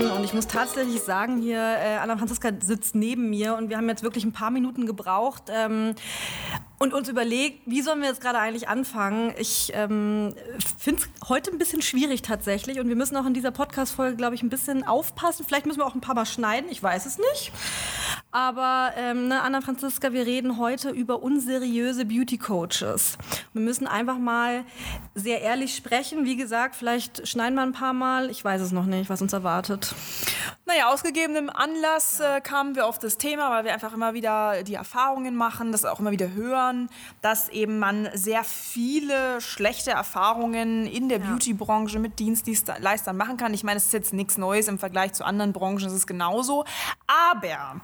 Beauty-Experten. Und ich muss tatsächlich sagen, hier, äh, Anna Franziska sitzt neben mir und wir haben jetzt wirklich ein paar Minuten gebraucht. Ähm, und uns überlegt, wie sollen wir jetzt gerade eigentlich anfangen. Ich ähm, finde es heute ein bisschen schwierig tatsächlich und wir müssen auch in dieser Podcast-Folge, glaube ich, ein bisschen aufpassen. Vielleicht müssen wir auch ein paar Mal schneiden, ich weiß es nicht. Aber ähm, ne, Anna Franziska, wir reden heute über unseriöse Beauty-Coaches. Wir müssen einfach mal sehr ehrlich sprechen. Wie gesagt, vielleicht schneiden wir ein paar Mal. Ich weiß es noch nicht, was uns erwartet. Naja, aus gegebenem Anlass äh, kamen wir auf das Thema, weil wir einfach immer wieder die Erfahrungen machen, das auch immer wieder hören, dass eben man sehr viele schlechte Erfahrungen in der ja. Beauty-Branche mit Dienstleistern machen kann. Ich meine, es ist jetzt nichts Neues im Vergleich zu anderen Branchen, es ist genauso. Aber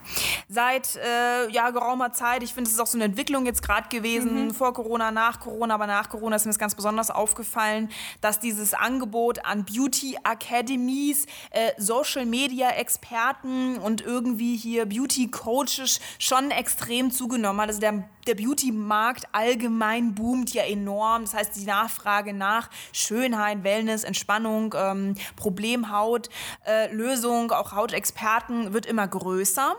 seit äh, ja, geraumer Zeit, ich finde, es ist auch so eine Entwicklung jetzt gerade gewesen, mhm. vor Corona, nach Corona, aber nach Corona ist mir das ganz besonders aufgefallen, dass dieses Angebot an Beauty Academies, äh, Social Media Experten und irgendwie hier Beauty Coaches schon extrem zugenommen hat. Also der, der Beauty-Markt allgemein boomt ja enorm. Das heißt, die Nachfrage nach Schönheit, Wellness, Entspannung, ähm, Problemhaut, äh, Lösung, auch Hautexperten wird immer größer.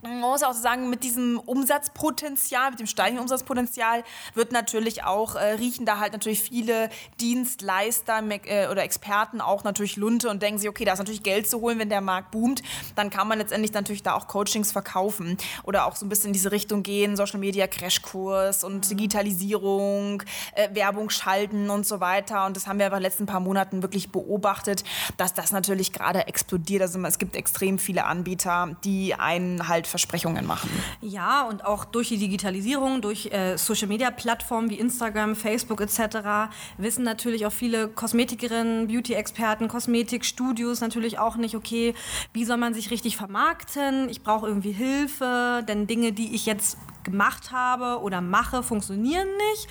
Man muss auch sagen, mit diesem Umsatzpotenzial, mit dem steigenden Umsatzpotenzial wird natürlich auch, äh, riechen da halt natürlich viele Dienstleister äh, oder Experten auch natürlich Lunte und denken sich, okay, da ist natürlich Geld zu holen, wenn der Markt boomt, dann kann man letztendlich natürlich da auch Coachings verkaufen oder auch so ein bisschen in diese Richtung gehen, Social Media Crashkurs und mhm. Digitalisierung, äh, Werbung schalten und so weiter. Und das haben wir aber in den letzten paar Monaten wirklich beobachtet, dass das natürlich gerade explodiert. Also es gibt extrem viele Anbieter, die einen halt Versprechungen machen. Ja, und auch durch die Digitalisierung, durch äh, Social-Media-Plattformen wie Instagram, Facebook etc. wissen natürlich auch viele Kosmetikerinnen, Beauty-Experten, Kosmetikstudios natürlich auch nicht, okay, wie soll man sich richtig vermarkten? Ich brauche irgendwie Hilfe, denn Dinge, die ich jetzt gemacht habe oder mache, funktionieren nicht.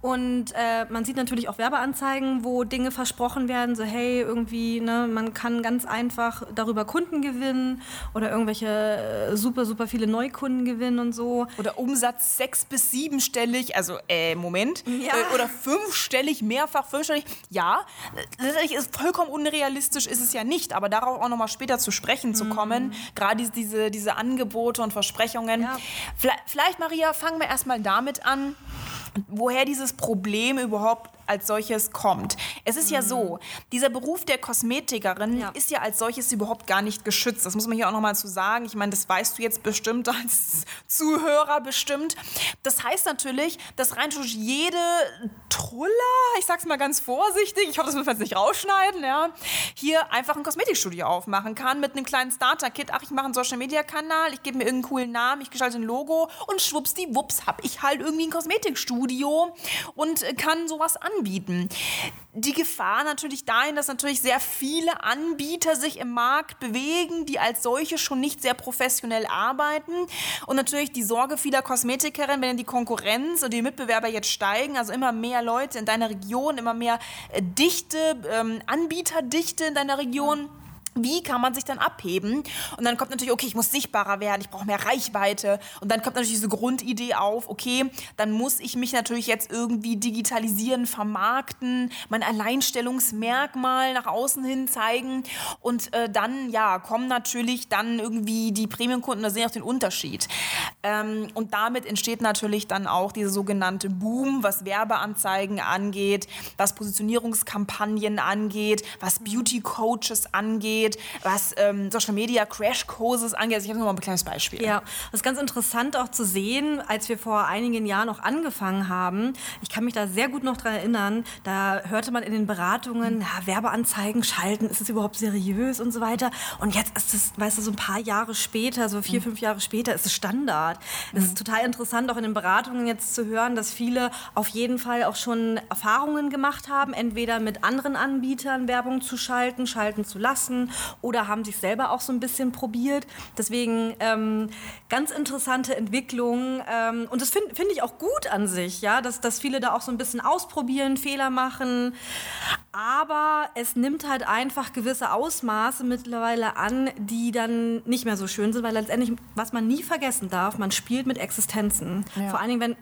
Und äh, man sieht natürlich auch Werbeanzeigen, wo Dinge versprochen werden, so hey, irgendwie, ne, man kann ganz einfach darüber Kunden gewinnen oder irgendwelche äh, super, super viele Neukunden gewinnen und so. Oder Umsatz sechs- bis siebenstellig, also äh, Moment, ja. äh, oder fünfstellig, mehrfach fünfstellig. Ja, letztendlich ist vollkommen unrealistisch, ist es ja nicht, aber darauf auch nochmal später zu sprechen zu mhm. kommen, gerade diese, diese Angebote und Versprechungen. Ja. Vielleicht vielleicht, Maria, fangen wir erstmal damit an, woher dieses Problem überhaupt als solches kommt. Es ist mhm. ja so, dieser Beruf der Kosmetikerin ja. ist ja als solches überhaupt gar nicht geschützt. Das muss man hier auch nochmal zu sagen. Ich meine, das weißt du jetzt bestimmt als Zuhörer bestimmt. Das heißt natürlich, dass rein durch jede Truller, ich sag's mal ganz vorsichtig, ich hoffe, das müssen wir jetzt nicht rausschneiden, ja, hier einfach ein Kosmetikstudio aufmachen kann mit einem kleinen Starter-Kit. Ach, ich mache einen Social-Media-Kanal, ich gebe mir irgendeinen coolen Namen, ich gestalte ein Logo und schwuppsdiwupps hab ich halt irgendwie ein Kosmetikstudio und kann sowas anbieten anbieten. Die Gefahr natürlich dahin, dass natürlich sehr viele Anbieter sich im Markt bewegen, die als solche schon nicht sehr professionell arbeiten. Und natürlich die Sorge vieler Kosmetikerinnen, wenn die Konkurrenz und die Mitbewerber jetzt steigen, also immer mehr Leute in deiner Region, immer mehr äh, Dichte, ähm, Anbieterdichte in deiner Region. Wie kann man sich dann abheben? Und dann kommt natürlich, okay, ich muss sichtbarer werden, ich brauche mehr Reichweite. Und dann kommt natürlich diese Grundidee auf, okay, dann muss ich mich natürlich jetzt irgendwie digitalisieren, vermarkten, mein Alleinstellungsmerkmal nach außen hin zeigen. Und äh, dann, ja, kommen natürlich dann irgendwie die Premium-Kunden, da sehen auch den Unterschied. Ähm, und damit entsteht natürlich dann auch dieser sogenannte Boom, was Werbeanzeigen angeht, was Positionierungskampagnen angeht, was Beauty-Coaches angeht angeht, was ähm, Social Media Crash Courses angeht. Also ich habe noch mal ein kleines Beispiel. Ja, das ist ganz interessant auch zu sehen, als wir vor einigen Jahren noch angefangen haben. Ich kann mich da sehr gut noch dran erinnern. Da hörte man in den Beratungen, ja, Werbeanzeigen schalten, ist es überhaupt seriös und so weiter. Und jetzt ist es, weißt du, so ein paar Jahre später, so vier, fünf Jahre später, ist es Standard. Es ist total interessant, auch in den Beratungen jetzt zu hören, dass viele auf jeden Fall auch schon Erfahrungen gemacht haben, entweder mit anderen Anbietern Werbung zu schalten, schalten zu lassen oder haben sich selber auch so ein bisschen probiert. Deswegen ähm, ganz interessante Entwicklung ähm, und das finde find ich auch gut an sich, ja, dass, dass viele da auch so ein bisschen ausprobieren, Fehler machen. Aber es nimmt halt einfach gewisse Ausmaße mittlerweile an, die dann nicht mehr so schön sind, weil letztendlich, was man nie vergessen darf, man spielt mit Existenzen. Ja. Vor allen Dingen, wenn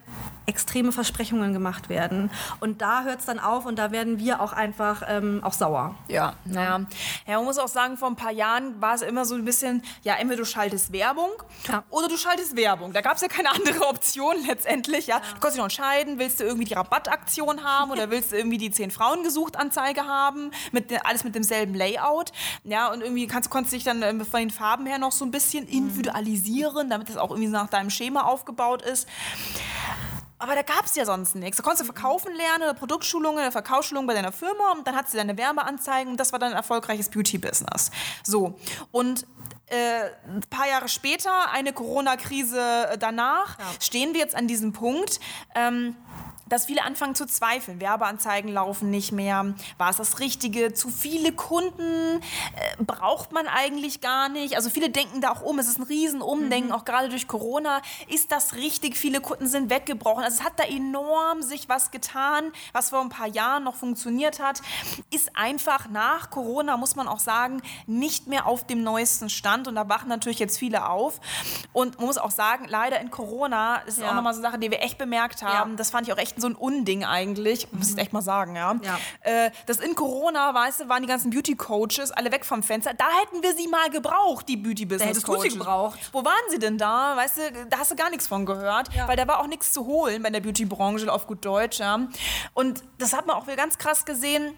extreme Versprechungen gemacht werden. Und da hört es dann auf und da werden wir auch einfach ähm, auch sauer. Ja, naja. Ja, man muss auch sagen, vor ein paar Jahren war es immer so ein bisschen, ja, entweder du schaltest Werbung ja. oder du schaltest Werbung. Da gab es ja keine andere Option letztendlich. Ja. ja. Du konntest dich noch entscheiden, willst du irgendwie die Rabattaktion haben oder willst du irgendwie die zehn Frauen gesucht Anzeige haben, mit, alles mit demselben Layout. Ja, und irgendwie kannst, konntest dich dann äh, von den Farben her noch so ein bisschen individualisieren, damit es auch irgendwie nach deinem Schema aufgebaut ist. Aber da gab es ja sonst nichts. Da konntest du verkaufen lernen, oder Produktschulungen, oder Verkaufsschulungen bei deiner Firma und dann hattest du deine Werbeanzeigen und das war dann ein erfolgreiches Beauty-Business. So. Und äh, ein paar Jahre später, eine Corona-Krise danach, ja. stehen wir jetzt an diesem Punkt. Ähm, dass viele anfangen zu zweifeln. Werbeanzeigen laufen nicht mehr. War es das Richtige? Zu viele Kunden äh, braucht man eigentlich gar nicht. Also viele denken da auch um. Es ist ein Riesenumdenken, mhm. auch gerade durch Corona. Ist das richtig? Viele Kunden sind weggebrochen. Also es hat da enorm sich was getan, was vor ein paar Jahren noch funktioniert hat. Ist einfach nach Corona, muss man auch sagen, nicht mehr auf dem neuesten Stand. Und da wachen natürlich jetzt viele auf. Und man muss auch sagen, leider in Corona ist ja. auch nochmal so eine Sache, die wir echt bemerkt haben. Ja. Das fand ich auch echt so ein Unding eigentlich, muss ich echt mal sagen, ja. ja. Äh, das in Corona, weißt du, waren die ganzen Beauty-Coaches alle weg vom Fenster. Da hätten wir sie mal gebraucht, die Beauty-Business-Coaches. gebraucht. Wo waren sie denn da? Weißt du, da hast du gar nichts von gehört, ja. weil da war auch nichts zu holen bei der Beauty-Branche auf gut Deutsch, ja. Und das hat man auch wieder ganz krass gesehen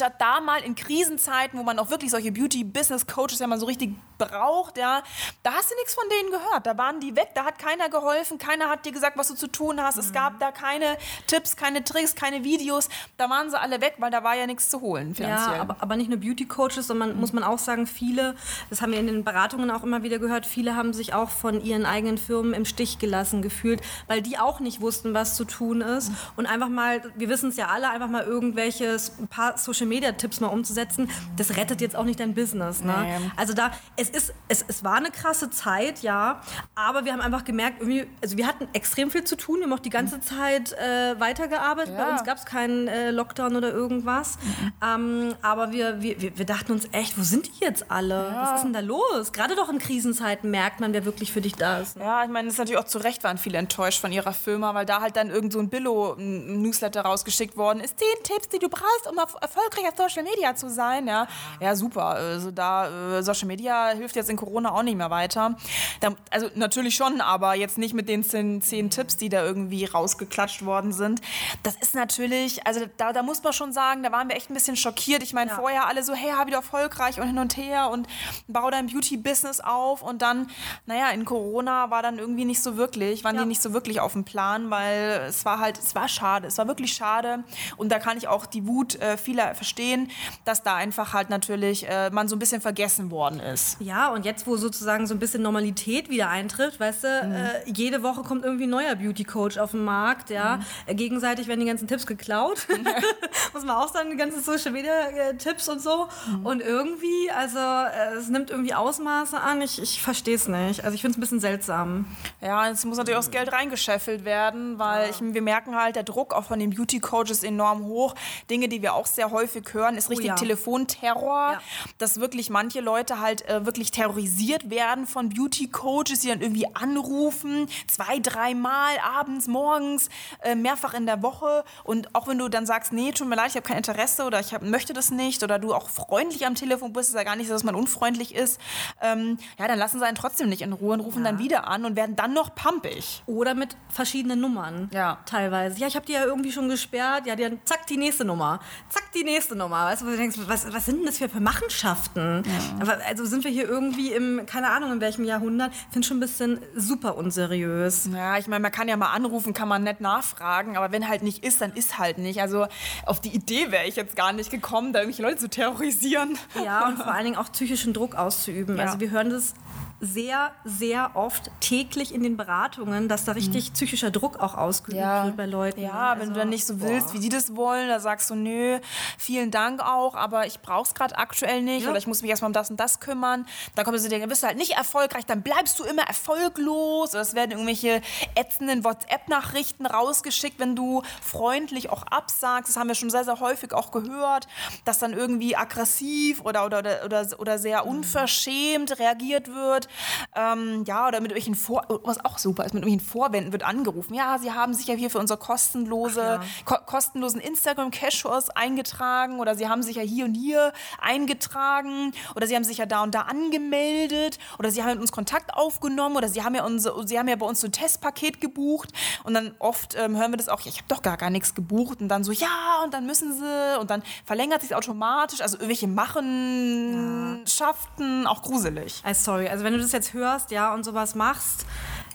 statt da mal in Krisenzeiten, wo man auch wirklich solche Beauty-Business-Coaches ja mal so richtig braucht, ja, da hast du nichts von denen gehört. Da waren die weg, da hat keiner geholfen, keiner hat dir gesagt, was du zu tun hast. Mhm. Es gab da keine Tipps, keine Tricks, keine Videos. Da waren sie alle weg, weil da war ja nichts zu holen finanziell. Ja, aber, aber nicht nur Beauty-Coaches, sondern mhm. muss man auch sagen, viele, das haben wir in den Beratungen auch immer wieder gehört, viele haben sich auch von ihren eigenen Firmen im Stich gelassen gefühlt, weil die auch nicht wussten, was zu tun ist. Mhm. Und einfach mal, wir wissen es ja alle, einfach mal irgendwelches, ein paar Social Media Tipps mal umzusetzen, das rettet jetzt auch nicht dein Business. Ne? Nee. Also da, es ist, es, es war eine krasse Zeit, ja, aber wir haben einfach gemerkt, also wir hatten extrem viel zu tun, wir haben auch die ganze. Zeit äh, weitergearbeitet, ja. bei uns gab es keinen äh, Lockdown oder irgendwas, mhm. ähm, aber wir, wir, wir dachten uns echt, wo sind die jetzt alle? Ja. Was ist denn da los? Gerade doch in Krisenzeiten merkt man, wer wirklich für dich da ist. Ne? Ja, ich meine, es ist natürlich auch zu Recht waren viele enttäuscht von ihrer Firma, weil da halt dann irgend so ein Billo-Newsletter rausgeschickt worden ist. Zehn Tipps, die du brauchst, um erfolgreich auf Social Media zu sein. Ja, ja super. Also da äh, Social Media hilft jetzt in Corona auch nicht mehr weiter. Da, also natürlich schon, aber jetzt nicht mit den zehn, zehn, Tipps, die da irgendwie rausgeklatscht worden sind. Das ist natürlich, also da, da muss man schon sagen, da waren wir echt ein bisschen schockiert. Ich meine, ja. vorher alle so, hey, wieder erfolgreich und hin und her und bau dein Beauty-Business auf und dann, naja, in Corona war dann irgendwie nicht so wirklich, waren ja. die nicht so wirklich auf dem Plan, weil es war halt, es war schade, es war wirklich schade und da kann ich auch die Wut äh, vieler verstehen verstehen, dass da einfach halt natürlich äh, man so ein bisschen vergessen worden ist. Ja, und jetzt, wo sozusagen so ein bisschen Normalität wieder eintritt, weißt du, mhm. äh, jede Woche kommt irgendwie ein neuer Beauty-Coach auf den Markt, ja. Mhm. Äh, gegenseitig werden die ganzen Tipps geklaut. Muss man auch sagen, die ganzen Social-Media-Tipps und so. Mhm. Und irgendwie, also äh, es nimmt irgendwie Ausmaße an. Ich, ich verstehe es nicht. Also ich finde es ein bisschen seltsam. Ja, es muss natürlich auch das Geld reingescheffelt werden, weil ja. ich, wir merken halt, der Druck auch von den Beauty-Coaches enorm hoch. Dinge, die wir auch sehr häufig hören, ist oh richtig oh, ja. Telefonterror, ja. dass wirklich manche Leute halt äh, wirklich terrorisiert werden von Beauty-Coaches, die dann irgendwie anrufen, zwei, dreimal abends, morgens, äh, mehrfach in der Woche. Und auch wenn du dann sagst, nee, tut mir leid, ich habe kein Interesse oder ich hab, möchte das nicht oder du auch freundlich am Telefon bist, ist ja gar nicht so, dass man unfreundlich ist, ähm, ja, dann lassen sie einen trotzdem nicht in Ruhe und rufen ja. dann wieder an und werden dann noch pumpig. Oder mit verschiedenen Nummern. Ja. Teilweise. Ja, ich habe die ja irgendwie schon gesperrt. Ja, dann zack, die nächste Nummer. Zack, die nächste nächste Nummer, weißt du, wo du denkst, was, was sind denn das für, Machenschaften? Ja. Aber, also sind wir hier irgendwie im, keine Ahnung, in welchem Jahrhundert, finde schon ein bisschen super unseriös. Ja, ich meine, man kann ja mal anrufen, kann man nett nachfragen, aber wenn halt nicht ist, dann ist halt nicht. Also auf die Idee wäre ich jetzt gar nicht gekommen, da irgendwelche Leute zu terrorisieren. Ja, und vor allen Dingen auch psychischen Druck auszuüben. Ja. Also wir hören das sehr, sehr oft täglich in den Beratungen, dass da richtig mhm. psychischer Druck auch ausgeübt ja. wird bei Leuten. Ja, also, wenn du dann nicht so willst, boah. wie die das wollen, da sagst du, nö, vielen Dank auch, aber ich brauch's gerade aktuell nicht ja. oder ich muss mich erstmal um das und das kümmern. Dann kommen sie dir, bist du halt nicht erfolgreich, dann bleibst du immer erfolglos. Oder es werden irgendwelche ätzenden WhatsApp-Nachrichten rausgeschickt, wenn du freundlich auch absagst. Das haben wir schon sehr, sehr häufig auch gehört, dass dann irgendwie aggressiv oder, oder, oder, oder sehr mhm. unverschämt reagiert wird. Ähm, ja, oder mit irgendwelchen Vor was auch super ist, mit irgendwelchen Vorwänden wird angerufen. Ja, Sie haben sich ja hier für unsere kostenlose, ja. ko kostenlosen Instagram Cashers eingetragen oder Sie haben sich ja hier und hier eingetragen oder Sie haben sich ja da und da angemeldet oder Sie haben mit uns Kontakt aufgenommen oder Sie haben ja, unsere, Sie haben ja bei uns so ein Testpaket gebucht und dann oft ähm, hören wir das auch, ja, ich habe doch gar, gar nichts gebucht und dann so, ja, und dann müssen Sie und dann verlängert sich automatisch, also irgendwelche Machenschaften, ja. auch gruselig. Uh, sorry, also wenn du das jetzt hörst, ja, und sowas machst,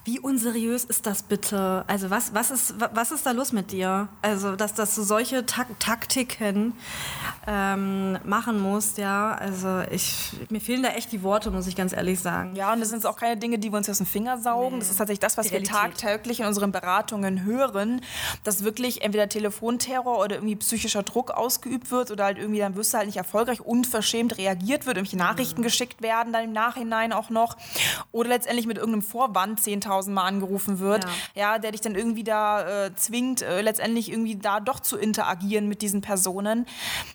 wie unseriös ist das bitte? Also was, was, ist, was ist da los mit dir? Also, dass, dass du solche Tak Taktiken ähm, machen musst, ja. Also ich, mir fehlen da echt die Worte, muss ich ganz ehrlich sagen. Ja, und das sind auch keine Dinge, die wir uns aus dem Finger saugen. Nee. Das ist tatsächlich das, was wir tagtäglich in unseren Beratungen hören, dass wirklich entweder Telefonterror oder irgendwie psychischer Druck ausgeübt wird oder halt irgendwie, dann wirst du halt nicht erfolgreich, unverschämt reagiert wird, irgendwelche Nachrichten mhm. geschickt werden, dann im Nachhinein auch noch. Oder letztendlich mit irgendeinem Vorwand 10.000 Mal angerufen wird, ja. ja der dich dann irgendwie da äh, zwingt, äh, letztendlich irgendwie da doch zu interagieren mit diesen Personen.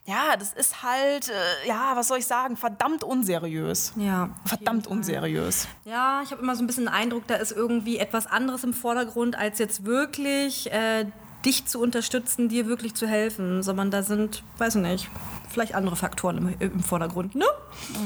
Ja, das ist halt, äh, ja, was soll ich sagen, verdammt unseriös. Ja. Verdammt unseriös. Ja, ich habe immer so ein bisschen den Eindruck, da ist irgendwie etwas anderes im Vordergrund, als jetzt wirklich äh, dich zu unterstützen, dir wirklich zu helfen, sondern da sind, weiß ich nicht, vielleicht andere Faktoren im, im Vordergrund. Ne?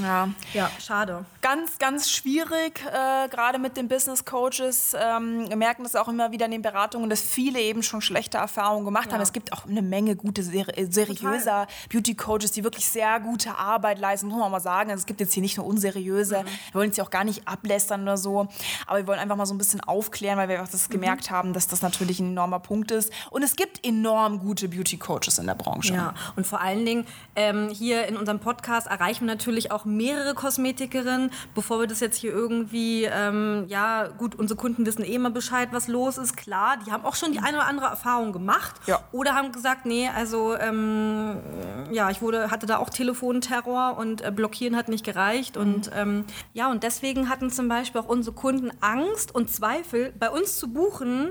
Ja. ja, schade. Ganz, ganz schwierig, äh, gerade mit den Business Coaches. Ähm, wir merken das auch immer wieder in den Beratungen, dass viele eben schon schlechte Erfahrungen gemacht ja. haben. Es gibt auch eine Menge gute, ser seriöser Beauty Coaches, die wirklich sehr gute Arbeit leisten, muss man mal sagen. Also es gibt jetzt hier nicht nur unseriöse, mhm. wir wollen jetzt auch gar nicht ablästern oder so, aber wir wollen einfach mal so ein bisschen aufklären, weil wir auch das mhm. gemerkt haben, dass das natürlich ein enormer Punkt ist. Und es gibt enorm gute Beauty Coaches in der Branche. Ja, und vor allen Dingen ähm, hier in unserem Podcast erreichen wir natürlich auch mehrere Kosmetikerinnen. Bevor wir das jetzt hier irgendwie, ähm, ja, gut, unsere Kunden wissen eh immer Bescheid, was los ist. Klar, die haben auch schon die eine oder andere Erfahrung gemacht. Ja. Oder haben gesagt, nee, also, ähm, ja, ich wurde, hatte da auch Telefonterror und äh, blockieren hat nicht gereicht. Mhm. Und ähm, ja, und deswegen hatten zum Beispiel auch unsere Kunden Angst und Zweifel, bei uns zu buchen,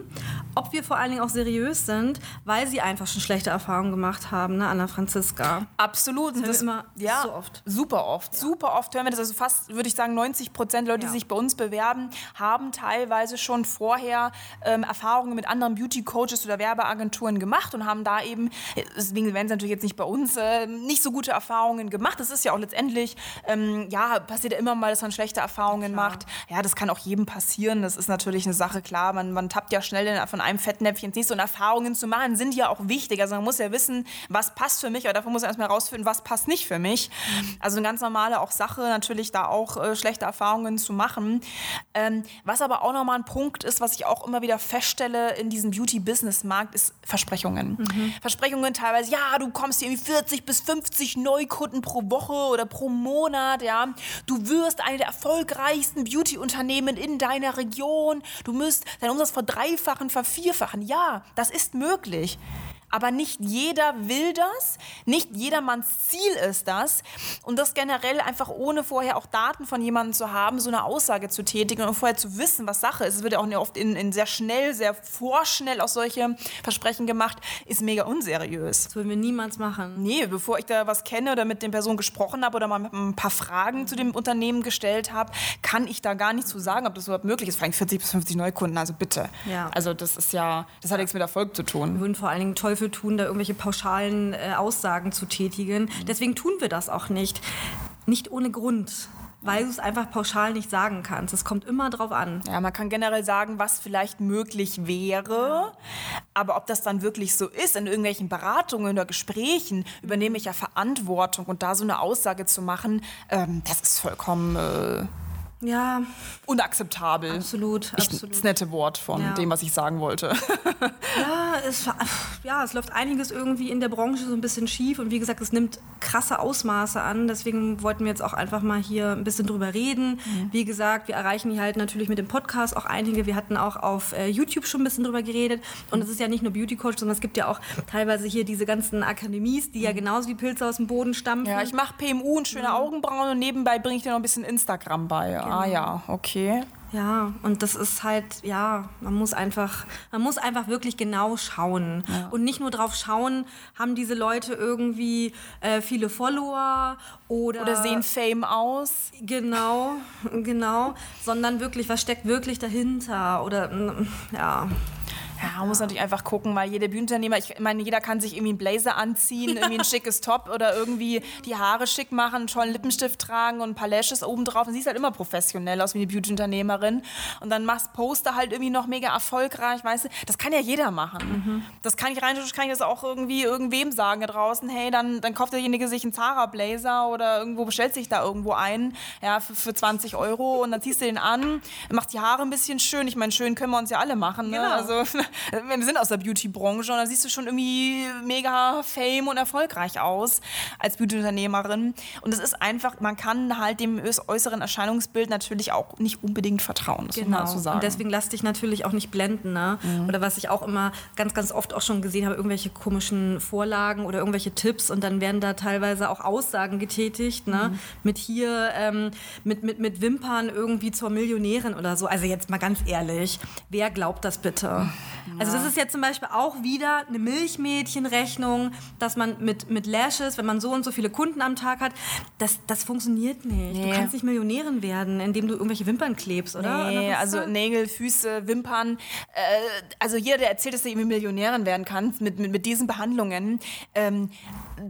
ob wir vor allen Dingen auch seriös sind, weil sie einfach schon schlechte Erfahrungen gemacht haben, ne, Anna Franziska. Absolut. Das, das immer ja, so oft. Super oft. Ja. Super oft hören wir das. Also fast, würde ich sagen, 90 Prozent Leute, ja. die sich bei uns bewerben, haben teilweise schon vorher ähm, Erfahrungen mit anderen Beauty-Coaches oder Werbeagenturen gemacht und haben da eben, deswegen werden sie natürlich jetzt nicht bei uns, äh, nicht so gute Erfahrungen gemacht. Das ist ja auch letztendlich, ähm, ja, passiert ja immer mal, dass man schlechte Erfahrungen klar. macht. Ja, das kann auch jedem passieren. Das ist natürlich eine Sache, klar. Man, man tappt ja schnell von einem Fettnäpfchen ins nächste und Erfahrungen zu machen sind ja auch wichtig. Also man muss ja wissen, was passt für mich, aber dafür muss man erstmal herausfinden, was passt nicht für mich. Also eine ganz normale auch Sache, natürlich da auch äh, schlechte Erfahrungen zu machen. Ähm, was aber auch nochmal ein Punkt ist, was ich auch immer wieder feststelle in diesem Beauty-Business-Markt, ist Versprechungen. Mhm. Versprechungen teilweise, ja, du kommst hier irgendwie 40 bis 50 Neukunden pro Woche oder pro Monat, ja. Du wirst eine der erfolgreichsten Beauty-Unternehmen in deiner Region. Du müsst deinen Umsatz verdreifachen, vervierfachen. Ja, das ist möglich aber nicht jeder will das, nicht jedermanns Ziel ist das und das generell einfach ohne vorher auch Daten von jemandem zu haben, so eine Aussage zu tätigen und vorher zu wissen, was Sache ist. Es wird ja auch oft in, in sehr schnell, sehr vorschnell aus solche Versprechen gemacht, ist mega unseriös. Das würden wir niemals machen. Nee, bevor ich da was kenne oder mit den Personen gesprochen habe oder mal ein paar Fragen zu dem Unternehmen gestellt habe, kann ich da gar nicht zu sagen, ob das überhaupt möglich ist. Vor allem 40 bis 50 Neukunden, also bitte. Ja. Also das ist ja, das hat nichts mit Erfolg zu tun. Wir würden vor allen Dingen toll dafür tun, da irgendwelche pauschalen äh, Aussagen zu tätigen. Deswegen tun wir das auch nicht. Nicht ohne Grund. weil du es einfach pauschal nicht sagen kannst. Es kommt immer drauf an. Ja, man kann generell sagen, was vielleicht möglich wäre, aber ob das dann wirklich so ist, in irgendwelchen Beratungen oder Gesprächen übernehme ich ja Verantwortung und da so eine Aussage zu machen, ähm, das ist vollkommen äh, Ja, unakzeptabel. absolut, Ich, absolut. das nette Wort von Ja. dem, was ich sagen wollte. Ja es, ja, es läuft einiges irgendwie in der Branche so ein bisschen schief und wie gesagt, es nimmt krasse Ausmaße an. Deswegen wollten wir jetzt auch einfach mal hier ein bisschen drüber reden. Wie gesagt, wir erreichen hier halt natürlich mit dem Podcast auch einige. Wir hatten auch auf äh, YouTube schon ein bisschen drüber geredet. Und es ist ja nicht nur Beauty Coach, sondern es gibt ja auch teilweise hier diese ganzen Akademies, die ja genauso wie Pilze aus dem Boden stampfen. Ja, ich mache PMU und schöne Augenbrauen und nebenbei bringe ich dir noch ein bisschen Instagram bei. Ah ja, okay. Ja, und das ist halt, ja, man muss einfach, man muss einfach wirklich genau schauen. Und nicht nur drauf schauen, haben diese Leute irgendwie äh, viele Follower oder, Oder sehen Fame aus. Genau, genau, sondern wirklich, was steckt wirklich dahinter? Oder, mm, ja. Ja, man muss natürlich einfach gucken, weil jeder Bühnenunternehmer, ich meine, jeder kann sich irgendwie einen Blazer anziehen, irgendwie ein schickes Top oder irgendwie die Haare schick machen, einen tollen Lippenstift tragen und ein paar Lashes oben drauf. Und siehst halt immer professionell aus wie eine Beauty-Unternehmerin. Und dann machst Poster halt irgendwie noch mega erfolgreich, weißt du? Das kann ja jeder machen. Das kann ich rein, kann ich das auch irgendwie irgendwem sagen da draußen, hey, dann, dann kauft derjenige sich einen Zara-Blazer oder irgendwo bestellt sich da irgendwo ein, ja, für, für 20 Euro und dann ziehst du den an, machst die Haare ein bisschen schön. Ich meine, schön können wir uns ja alle machen, ne? Genau. Also wir sind aus der Beauty-Branche und da siehst du schon irgendwie mega fame und erfolgreich aus als Beauty-Unternehmerin. Und es ist einfach, man kann halt dem äuß- äußeren Erscheinungsbild natürlich auch nicht unbedingt vertrauen, das muss man Genau. so sagen. Und deswegen lass dich natürlich auch nicht blenden. Ne? Oder was ich auch immer ganz, ganz oft auch schon gesehen habe, irgendwelche komischen Vorlagen oder irgendwelche Tipps und dann werden da teilweise auch Aussagen getätigt, ne? mit hier, ähm, mit, mit, mit Wimpern irgendwie zur Millionärin oder so. Also jetzt mal ganz ehrlich, wer glaubt das bitte? Also das ist jetzt zum Beispiel auch wieder eine Milchmädchenrechnung, dass man mit, mit Lashes, wenn man so und so viele Kunden am Tag hat, das, das funktioniert nicht. Nee. Du kannst nicht Millionärin werden, indem du irgendwelche Wimpern klebst, oder? Nee, Oder also Nägel, Füße, Wimpern. Äh, also jeder, der erzählt, dass er irgendwie Millionärin werden kann mit, mit, mit diesen Behandlungen, ähm,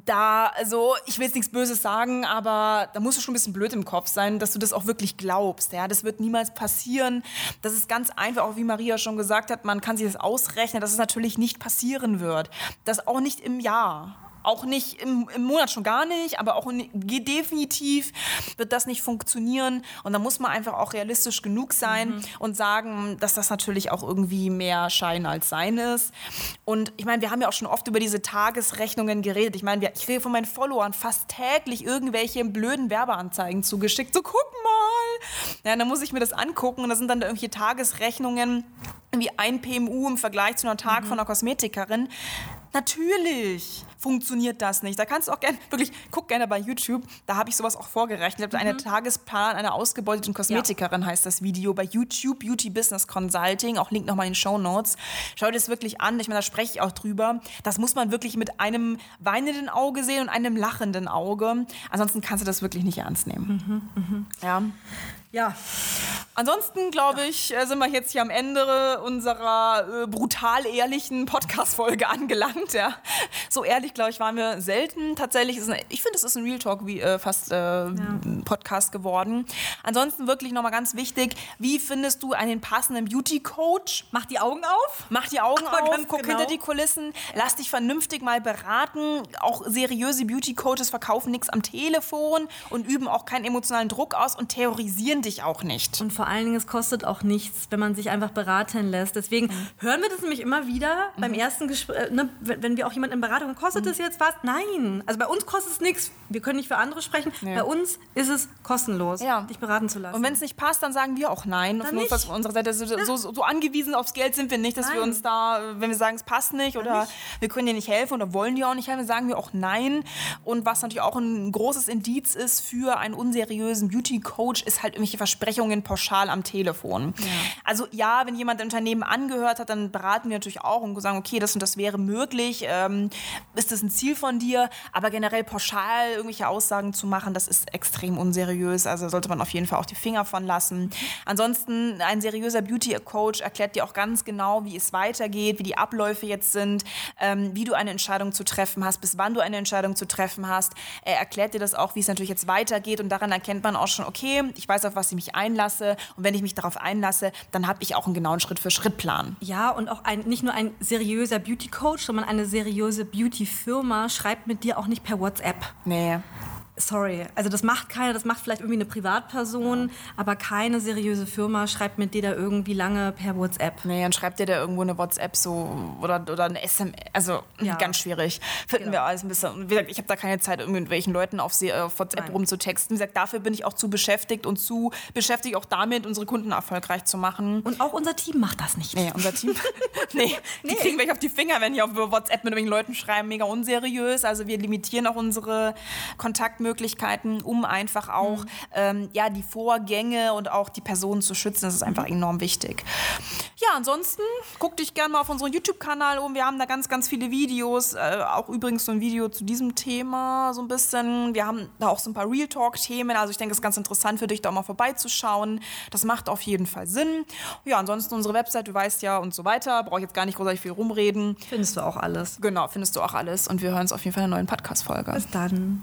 da, also ich will jetzt nichts Böses sagen, aber da musst du schon ein bisschen blöd im Kopf sein, dass du das auch wirklich glaubst. Ja? Das wird niemals passieren. Das ist ganz einfach, auch wie Maria schon gesagt hat, man kann sich das ausrechnen, dass es natürlich nicht passieren wird. Das auch nicht im Jahr. Auch nicht im, im Monat schon gar nicht, aber auch ge- definitiv wird das nicht funktionieren. Und da muss man einfach auch realistisch genug sein und sagen, dass das natürlich auch irgendwie mehr Schein als Sein ist. Und ich meine, wir haben ja auch schon oft über diese Tagesrechnungen geredet. Ich meine, ich kriege von meinen Followern fast täglich irgendwelche blöden Werbeanzeigen zugeschickt. So, guck mal! Ja, dann muss ich mir das angucken und da sind dann da irgendwelche Tagesrechnungen, wie ein PMU im Vergleich zu einem Tag von einer Kosmetikerin. Natürlich funktioniert das nicht. Da kannst du auch gerne, wirklich, guck gerne bei YouTube, da habe ich sowas auch vorgerechnet. Ich habe einen Tagesplan einer ausgebeuteten Kosmetikerin, heißt das Video, bei YouTube, Beauty Business Consulting, auch Link nochmal in den Show Notes. Schau dir das wirklich an, ich meine, da spreche ich auch drüber. Das muss man wirklich mit einem weinenden Auge sehen und einem lachenden Auge. Ansonsten kannst du das wirklich nicht ernst nehmen. Ja. Ja, Ansonsten, glaube ich, äh, sind wir jetzt hier am Ende unserer äh, brutal ehrlichen Podcast-Folge angelangt. Ja. So ehrlich, glaube ich, waren wir selten. Tatsächlich ist ein, ich finde, es ist ein Real Talk wie äh, fast äh, Podcast geworden. Ansonsten wirklich nochmal ganz wichtig, wie findest du einen passenden Beauty-Coach? mach die Augen auf. Mach die Augen Aber auf, guck genau. hinter die Kulissen, lass dich vernünftig mal beraten. Auch seriöse Beauty-Coaches verkaufen nichts am Telefon und üben auch keinen emotionalen Druck aus und terrorisieren dich auch nicht. Und vor allen Dingen, es kostet auch nichts, wenn man sich einfach beraten lässt. Deswegen hören wir das nämlich immer wieder beim ersten Gespräch, ne, wenn wir auch jemanden in Beratung haben, kostet das jetzt was? Nein. Also bei uns kostet es nichts. Wir können nicht für andere sprechen. Bei uns ist es kostenlos, Ja. dich beraten zu lassen. Und wenn es nicht passt, dann sagen wir auch nein. Dann nicht. von unserer Seite so, so, so angewiesen aufs Geld sind wir nicht, dass wir Nein. uns da, wenn wir sagen, es passt nicht oder nicht. wir können dir nicht helfen oder wollen dir auch nicht helfen, sagen wir auch nein. Und was natürlich auch ein großes Indiz ist für einen unseriösen Beauty-Coach, ist halt irgendwelche Versprechungen pauschal am Telefon. Also ja, wenn jemand ein Unternehmen angehört hat, dann beraten wir natürlich auch und sagen, okay, das und das wäre möglich. Ähm, ist ist ein Ziel von dir, aber generell pauschal irgendwelche Aussagen zu machen, das ist extrem unseriös. Also sollte man auf jeden Fall auch die Finger von lassen. Ansonsten, ein seriöser Beauty-Coach erklärt dir auch ganz genau, wie es weitergeht, wie die Abläufe jetzt sind, ähm, wie du eine Entscheidung zu treffen hast, bis wann du eine Entscheidung zu treffen hast. Er erklärt dir das auch, wie es natürlich jetzt weitergeht und daran erkennt man auch schon, okay, ich weiß, auf was ich mich einlasse und wenn ich mich darauf einlasse, dann habe ich auch einen genauen Schritt-für-Schritt-Plan. Ja, und auch ein, nicht nur ein seriöser Beauty-Coach, sondern eine seriöse Beauty-Firma schreibt mit dir auch nicht per WhatsApp. Nee. Sorry, also das macht keiner, das macht vielleicht irgendwie eine Privatperson, aber keine seriöse Firma schreibt mit dir da irgendwie lange per WhatsApp. Nee, dann schreibt dir da irgendwo eine WhatsApp so oder, oder eine SMS, also ja. ganz schwierig. Finden genau. wir alles ein bisschen. Wie gesagt, ich habe da keine Zeit, irgendwelchen Leuten auf, auf WhatsApp Nein. rumzutexten. Wie gesagt, dafür bin ich auch zu beschäftigt und zu beschäftigt auch damit, unsere Kunden erfolgreich zu machen. Und auch unser Team macht das nicht. Nee, unser Team. nee, die nee. kriegen welche auf die Finger, wenn die auf WhatsApp mit irgendwelchen Leuten schreiben, mega unseriös. Also wir limitieren auch unsere Kontaktmöglichkeiten Möglichkeiten, um einfach auch mhm. ähm, ja, die Vorgänge und auch die Personen zu schützen. Das ist einfach enorm wichtig. Ja, ansonsten guck dich gerne mal auf unseren YouTube-Kanal um. Wir haben da ganz, ganz viele Videos. Äh, auch übrigens so ein Video zu diesem Thema so ein bisschen. Wir haben da auch so ein paar Real Talk-Themen. Also ich denke, es ist ganz interessant für dich, da mal vorbeizuschauen. Das macht auf jeden Fall Sinn. Ja, ansonsten unsere Website, du weißt ja und so weiter. Brauche ich jetzt gar nicht großartig viel rumreden. Findest du auch alles. Genau, findest du auch alles. Und wir hören uns auf jeden Fall in einer neuen Podcast-Folge. Bis dann.